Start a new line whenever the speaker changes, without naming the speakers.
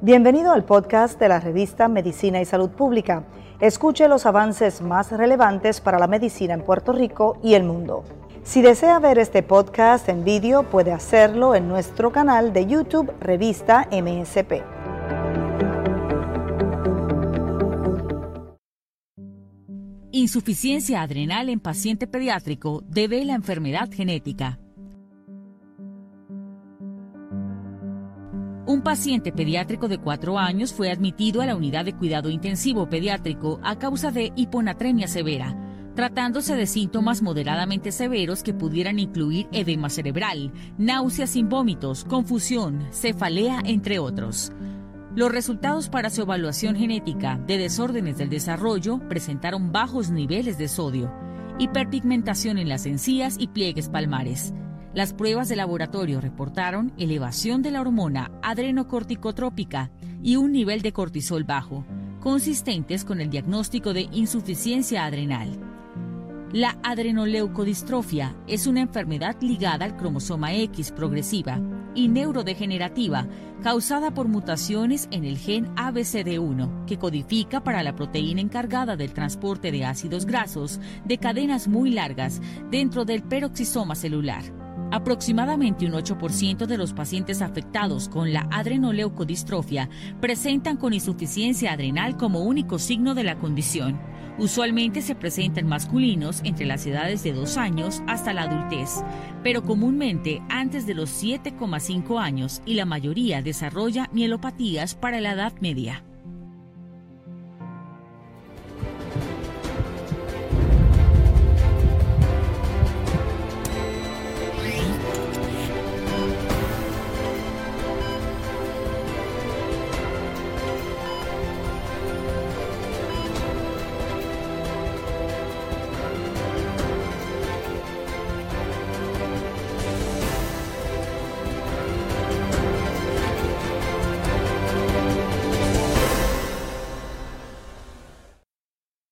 Bienvenido al podcast de la revista Medicina y Salud Pública. Escuche los avances más relevantes para la medicina en Puerto Rico y el mundo. Si desea ver este podcast en vídeo, puede hacerlo en nuestro canal de YouTube Revista MSP.
Insuficiencia adrenal en paciente pediátrico debe la enfermedad genética. Un paciente pediátrico de 4 años fue admitido a la unidad de cuidado intensivo pediátrico a causa de hiponatremia severa, tratándose de síntomas moderadamente severos que pudieran incluir edema cerebral, náuseas sin vómitos, confusión, cefalea, entre otros. Los resultados para su evaluación genética de desórdenes del desarrollo presentaron bajos niveles de sodio, hiperpigmentación en las encías y pliegues palmares, las pruebas de laboratorio reportaron elevación de la hormona adrenocorticotrópica y un nivel de cortisol bajo, consistentes con el diagnóstico de insuficiencia adrenal. La adrenoleucodistrofia es una enfermedad ligada al cromosoma X progresiva y neurodegenerativa causada por mutaciones en el gen ABCD1, que codifica para la proteína encargada del transporte de ácidos grasos de cadenas muy largas dentro del peroxisoma celular. Aproximadamente un 8% de los pacientes afectados con la adrenoleucodistrofia presentan con insuficiencia adrenal como único signo de la condición. Usualmente se presentan masculinos entre las edades de 2 años hasta la adultez, pero comúnmente antes de los 7,5 años y la mayoría desarrolla mielopatías para la edad media.